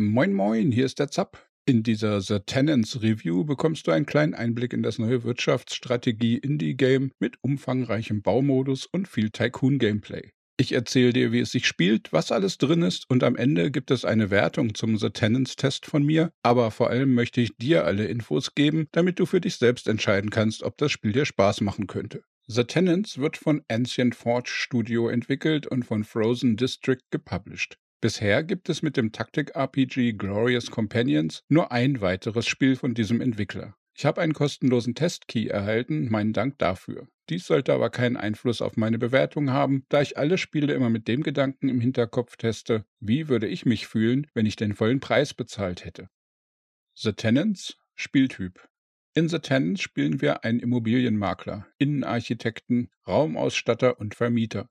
Moin Moin, hier ist der Zapp. In dieser The Tenants Review bekommst du einen kleinen Einblick in das neue Wirtschaftsstrategie-Indie-Game mit umfangreichem Baumodus und viel Tycoon-Gameplay. Ich erzähle dir, wie es sich spielt, was alles drin ist und am Ende gibt es eine Wertung zum The Tenants Test von mir, aber vor allem möchte ich dir alle Infos geben, damit du für dich selbst entscheiden kannst, ob das Spiel dir Spaß machen könnte. The Tenants wird von Ancient Forge Studio entwickelt und von Frozen District gepublished. Bisher gibt es mit dem Taktik-RPG Glorious Companions nur ein weiteres Spiel von diesem Entwickler. Ich habe einen kostenlosen Testkey erhalten, meinen Dank dafür. Dies sollte aber keinen Einfluss auf meine Bewertung haben, da ich alle Spiele immer mit dem Gedanken im Hinterkopf teste, wie würde ich mich fühlen, wenn ich den vollen Preis bezahlt hätte. The Tenants Spieltyp in The Tenants spielen wir einen Immobilienmakler, Innenarchitekten, Raumausstatter und Vermieter.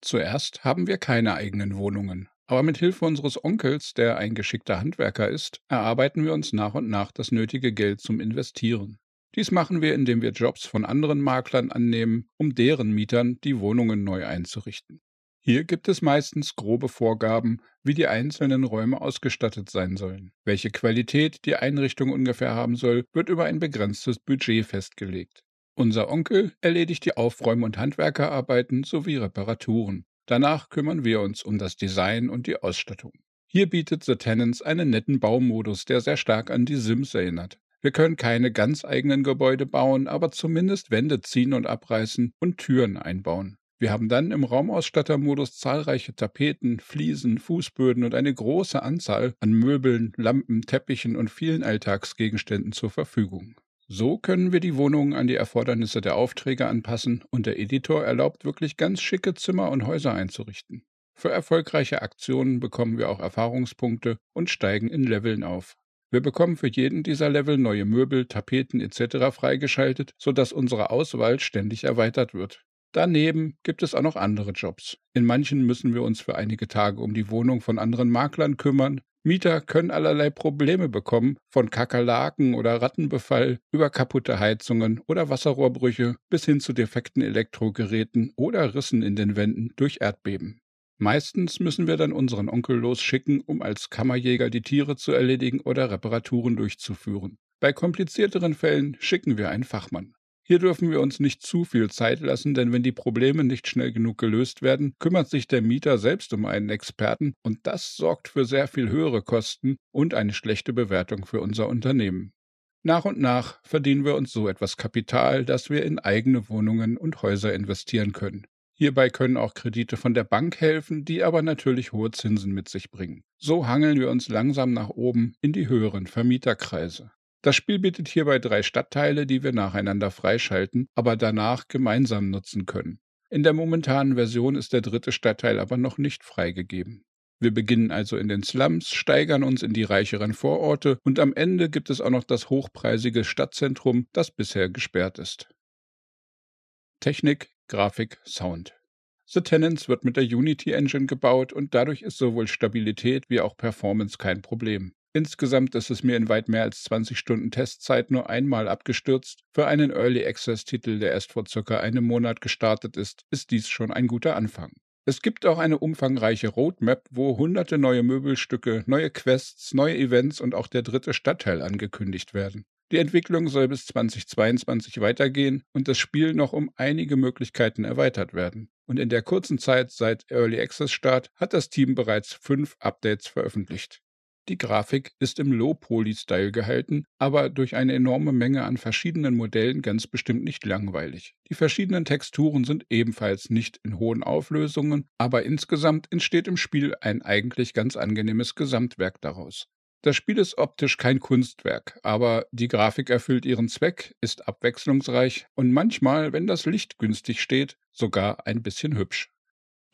Zuerst haben wir keine eigenen Wohnungen, aber mit Hilfe unseres Onkels, der ein geschickter Handwerker ist, erarbeiten wir uns nach und nach das nötige Geld zum Investieren. Dies machen wir, indem wir Jobs von anderen Maklern annehmen, um deren Mietern die Wohnungen neu einzurichten. Hier gibt es meistens grobe Vorgaben, wie die einzelnen Räume ausgestattet sein sollen. Welche Qualität die Einrichtung ungefähr haben soll, wird über ein begrenztes Budget festgelegt. Unser Onkel erledigt die Aufräum- und Handwerkerarbeiten sowie Reparaturen. Danach kümmern wir uns um das Design und die Ausstattung. Hier bietet The Tenants einen netten Baumodus, der sehr stark an die Sims erinnert. Wir können keine ganz eigenen Gebäude bauen, aber zumindest Wände ziehen und abreißen und Türen einbauen. Wir haben dann im Raumausstattermodus zahlreiche Tapeten, Fliesen, Fußböden und eine große Anzahl an Möbeln, Lampen, Teppichen und vielen Alltagsgegenständen zur Verfügung. So können wir die Wohnungen an die Erfordernisse der Aufträge anpassen und der Editor erlaubt wirklich ganz schicke Zimmer und Häuser einzurichten. Für erfolgreiche Aktionen bekommen wir auch Erfahrungspunkte und steigen in Leveln auf. Wir bekommen für jeden dieser Level neue Möbel, Tapeten etc. freigeschaltet, sodass unsere Auswahl ständig erweitert wird. Daneben gibt es auch noch andere Jobs. In manchen müssen wir uns für einige Tage um die Wohnung von anderen Maklern kümmern, Mieter können allerlei Probleme bekommen, von Kakerlaken oder Rattenbefall über kaputte Heizungen oder Wasserrohrbrüche bis hin zu defekten Elektrogeräten oder Rissen in den Wänden durch Erdbeben. Meistens müssen wir dann unseren Onkel losschicken, um als Kammerjäger die Tiere zu erledigen oder Reparaturen durchzuführen. Bei komplizierteren Fällen schicken wir einen Fachmann. Hier dürfen wir uns nicht zu viel Zeit lassen, denn wenn die Probleme nicht schnell genug gelöst werden, kümmert sich der Mieter selbst um einen Experten und das sorgt für sehr viel höhere Kosten und eine schlechte Bewertung für unser Unternehmen. Nach und nach verdienen wir uns so etwas Kapital, das wir in eigene Wohnungen und Häuser investieren können. Hierbei können auch Kredite von der Bank helfen, die aber natürlich hohe Zinsen mit sich bringen. So hangeln wir uns langsam nach oben in die höheren Vermieterkreise. Das Spiel bietet hierbei drei Stadtteile, die wir nacheinander freischalten, aber danach gemeinsam nutzen können. In der momentanen Version ist der dritte Stadtteil aber noch nicht freigegeben. Wir beginnen also in den Slums, steigern uns in die reicheren Vororte und am Ende gibt es auch noch das hochpreisige Stadtzentrum, das bisher gesperrt ist. Technik, Grafik, Sound. The Tenants wird mit der Unity Engine gebaut und dadurch ist sowohl Stabilität wie auch Performance kein Problem. Insgesamt ist es mir in weit mehr als 20 Stunden Testzeit nur einmal abgestürzt. Für einen Early Access-Titel, der erst vor circa einem Monat gestartet ist, ist dies schon ein guter Anfang. Es gibt auch eine umfangreiche Roadmap, wo hunderte neue Möbelstücke, neue Quests, neue Events und auch der dritte Stadtteil angekündigt werden. Die Entwicklung soll bis 2022 weitergehen und das Spiel noch um einige Möglichkeiten erweitert werden. Und in der kurzen Zeit seit Early Access Start hat das Team bereits fünf Updates veröffentlicht. Die Grafik ist im Low-Poly-Style gehalten, aber durch eine enorme Menge an verschiedenen Modellen ganz bestimmt nicht langweilig. Die verschiedenen Texturen sind ebenfalls nicht in hohen Auflösungen, aber insgesamt entsteht im Spiel ein eigentlich ganz angenehmes Gesamtwerk daraus. Das Spiel ist optisch kein Kunstwerk, aber die Grafik erfüllt ihren Zweck, ist abwechslungsreich und manchmal, wenn das Licht günstig steht, sogar ein bisschen hübsch.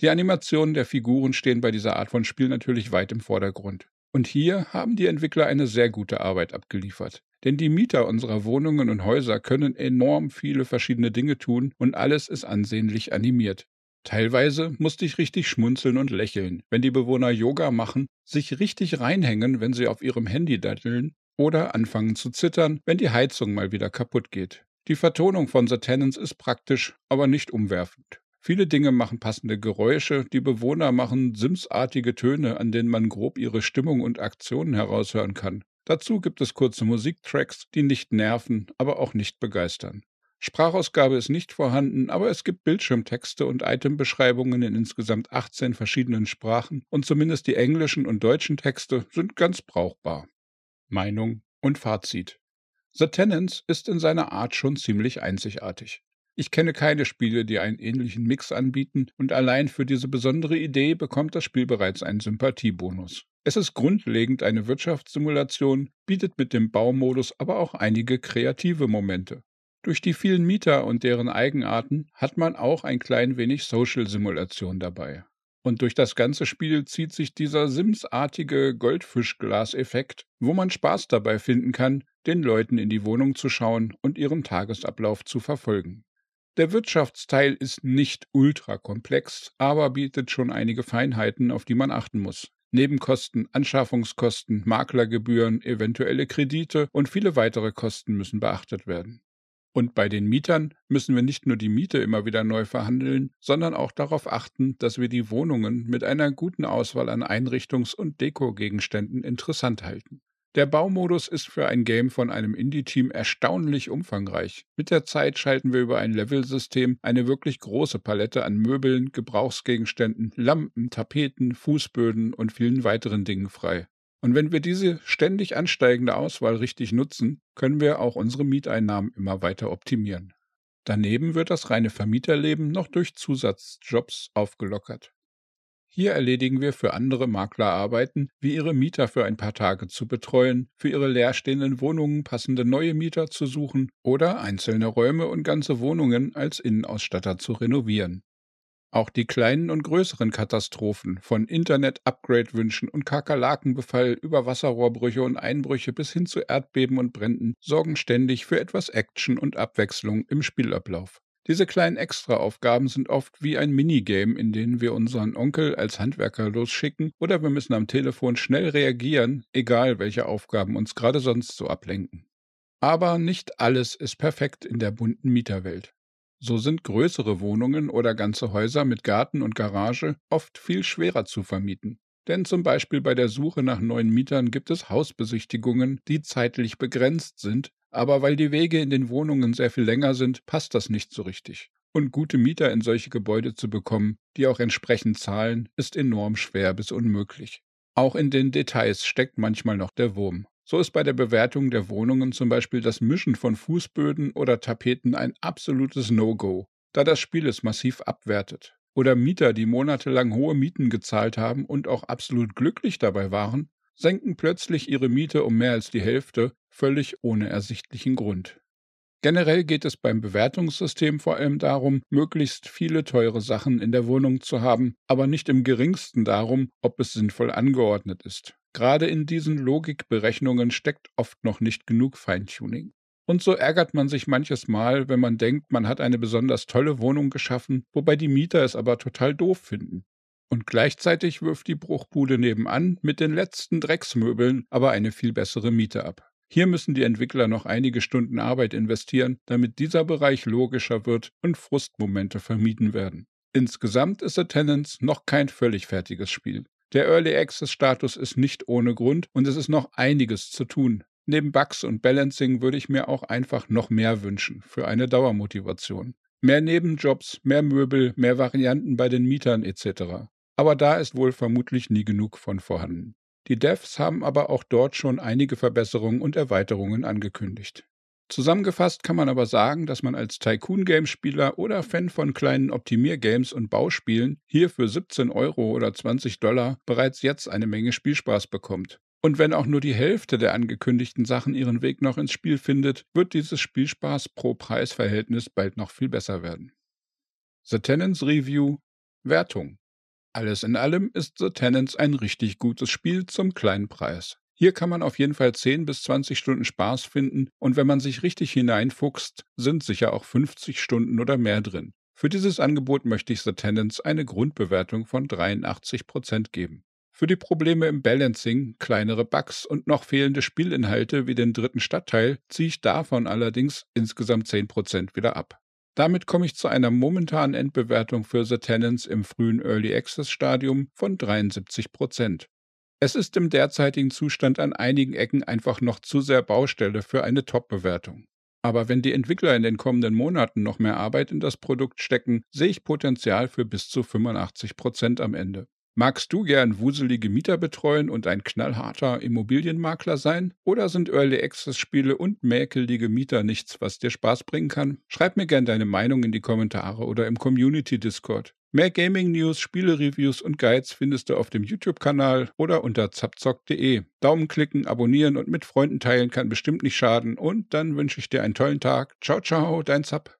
Die Animationen der Figuren stehen bei dieser Art von Spiel natürlich weit im Vordergrund. Und hier haben die Entwickler eine sehr gute Arbeit abgeliefert. Denn die Mieter unserer Wohnungen und Häuser können enorm viele verschiedene Dinge tun und alles ist ansehnlich animiert. Teilweise musste ich richtig schmunzeln und lächeln, wenn die Bewohner Yoga machen, sich richtig reinhängen, wenn sie auf ihrem Handy datteln oder anfangen zu zittern, wenn die Heizung mal wieder kaputt geht. Die Vertonung von The Tenants ist praktisch, aber nicht umwerfend. Viele Dinge machen passende Geräusche, die Bewohner machen Sims-artige Töne, an denen man grob ihre Stimmung und Aktionen heraushören kann. Dazu gibt es kurze Musiktracks, die nicht nerven, aber auch nicht begeistern. Sprachausgabe ist nicht vorhanden, aber es gibt Bildschirmtexte und Itembeschreibungen in insgesamt 18 verschiedenen Sprachen und zumindest die englischen und deutschen Texte sind ganz brauchbar. Meinung und Fazit. The Tenants ist in seiner Art schon ziemlich einzigartig. Ich kenne keine Spiele, die einen ähnlichen Mix anbieten, und allein für diese besondere Idee bekommt das Spiel bereits einen Sympathiebonus. Es ist grundlegend eine Wirtschaftssimulation, bietet mit dem Baumodus aber auch einige kreative Momente. Durch die vielen Mieter und deren Eigenarten hat man auch ein klein wenig Social-Simulation dabei. Und durch das ganze Spiel zieht sich dieser Sims-artige Goldfischglas-Effekt, wo man Spaß dabei finden kann, den Leuten in die Wohnung zu schauen und ihren Tagesablauf zu verfolgen. Der Wirtschaftsteil ist nicht ultra komplex, aber bietet schon einige Feinheiten, auf die man achten muss. Nebenkosten, Anschaffungskosten, Maklergebühren, eventuelle Kredite und viele weitere Kosten müssen beachtet werden. Und bei den Mietern müssen wir nicht nur die Miete immer wieder neu verhandeln, sondern auch darauf achten, dass wir die Wohnungen mit einer guten Auswahl an Einrichtungs- und Dekogegenständen interessant halten. Der Baumodus ist für ein Game von einem Indie-Team erstaunlich umfangreich. Mit der Zeit schalten wir über ein Level-System eine wirklich große Palette an Möbeln, Gebrauchsgegenständen, Lampen, Tapeten, Fußböden und vielen weiteren Dingen frei. Und wenn wir diese ständig ansteigende Auswahl richtig nutzen, können wir auch unsere Mieteinnahmen immer weiter optimieren. Daneben wird das reine Vermieterleben noch durch Zusatzjobs aufgelockert. Hier erledigen wir für andere Makler Arbeiten, wie ihre Mieter für ein paar Tage zu betreuen, für ihre leerstehenden Wohnungen passende neue Mieter zu suchen oder einzelne Räume und ganze Wohnungen als Innenausstatter zu renovieren. Auch die kleinen und größeren Katastrophen, von Internet-Upgrade-Wünschen und Kakerlakenbefall über Wasserrohrbrüche und Einbrüche bis hin zu Erdbeben und Bränden, sorgen ständig für etwas Action und Abwechslung im Spielablauf. Diese kleinen Extraaufgaben sind oft wie ein Minigame, in dem wir unseren Onkel als Handwerker losschicken oder wir müssen am Telefon schnell reagieren, egal welche Aufgaben uns gerade sonst so ablenken. Aber nicht alles ist perfekt in der bunten Mieterwelt. So sind größere Wohnungen oder ganze Häuser mit Garten und Garage oft viel schwerer zu vermieten. Denn zum Beispiel bei der Suche nach neuen Mietern gibt es Hausbesichtigungen, die zeitlich begrenzt sind, aber weil die Wege in den Wohnungen sehr viel länger sind, passt das nicht so richtig. Und gute Mieter in solche Gebäude zu bekommen, die auch entsprechend zahlen, ist enorm schwer bis unmöglich. Auch in den Details steckt manchmal noch der Wurm. So ist bei der Bewertung der Wohnungen zum Beispiel das Mischen von Fußböden oder Tapeten ein absolutes No-Go, da das Spiel es massiv abwertet. Oder Mieter, die monatelang hohe Mieten gezahlt haben und auch absolut glücklich dabei waren, senken plötzlich ihre Miete um mehr als die Hälfte, völlig ohne ersichtlichen Grund. Generell geht es beim Bewertungssystem vor allem darum, möglichst viele teure Sachen in der Wohnung zu haben, aber nicht im geringsten darum, ob es sinnvoll angeordnet ist. Gerade in diesen Logikberechnungen steckt oft noch nicht genug Feintuning. Und so ärgert man sich manches Mal, wenn man denkt, man hat eine besonders tolle Wohnung geschaffen, wobei die Mieter es aber total doof finden. Und gleichzeitig wirft die Bruchbude nebenan mit den letzten Drecksmöbeln aber eine viel bessere Miete ab. Hier müssen die Entwickler noch einige Stunden Arbeit investieren, damit dieser Bereich logischer wird und Frustmomente vermieden werden. Insgesamt ist Tenants noch kein völlig fertiges Spiel. Der Early Access Status ist nicht ohne Grund und es ist noch einiges zu tun. Neben Bugs und Balancing würde ich mir auch einfach noch mehr wünschen für eine Dauermotivation. Mehr Nebenjobs, mehr Möbel, mehr Varianten bei den Mietern etc aber da ist wohl vermutlich nie genug von vorhanden. Die Devs haben aber auch dort schon einige Verbesserungen und Erweiterungen angekündigt. Zusammengefasst kann man aber sagen, dass man als Tycoon-Game-Spieler oder Fan von kleinen Optimier-Games und Bauspielen hier für 17 Euro oder 20 Dollar bereits jetzt eine Menge Spielspaß bekommt. Und wenn auch nur die Hälfte der angekündigten Sachen ihren Weg noch ins Spiel findet, wird dieses Spielspaß pro Preisverhältnis bald noch viel besser werden. The Tenants Review Wertung alles in allem ist The Tenants ein richtig gutes Spiel zum kleinen Preis. Hier kann man auf jeden Fall 10 bis 20 Stunden Spaß finden und wenn man sich richtig hineinfuchst, sind sicher auch 50 Stunden oder mehr drin. Für dieses Angebot möchte ich The Tenants eine Grundbewertung von 83% geben. Für die Probleme im Balancing, kleinere Bugs und noch fehlende Spielinhalte wie den dritten Stadtteil ziehe ich davon allerdings insgesamt 10% wieder ab. Damit komme ich zu einer momentanen Endbewertung für The Tenants im frühen Early Access Stadium von 73 Prozent. Es ist im derzeitigen Zustand an einigen Ecken einfach noch zu sehr Baustelle für eine Top-Bewertung. Aber wenn die Entwickler in den kommenden Monaten noch mehr Arbeit in das Produkt stecken, sehe ich Potenzial für bis zu 85 Prozent am Ende. Magst du gern wuselige Mieter betreuen und ein knallharter Immobilienmakler sein? Oder sind Early Access Spiele und mäkelige Mieter nichts, was dir Spaß bringen kann? Schreib mir gern deine Meinung in die Kommentare oder im Community Discord. Mehr Gaming News, Spiele-Reviews und Guides findest du auf dem YouTube-Kanal oder unter zapzock.de. Daumen klicken, abonnieren und mit Freunden teilen kann bestimmt nicht schaden. Und dann wünsche ich dir einen tollen Tag. Ciao, ciao, dein Zap.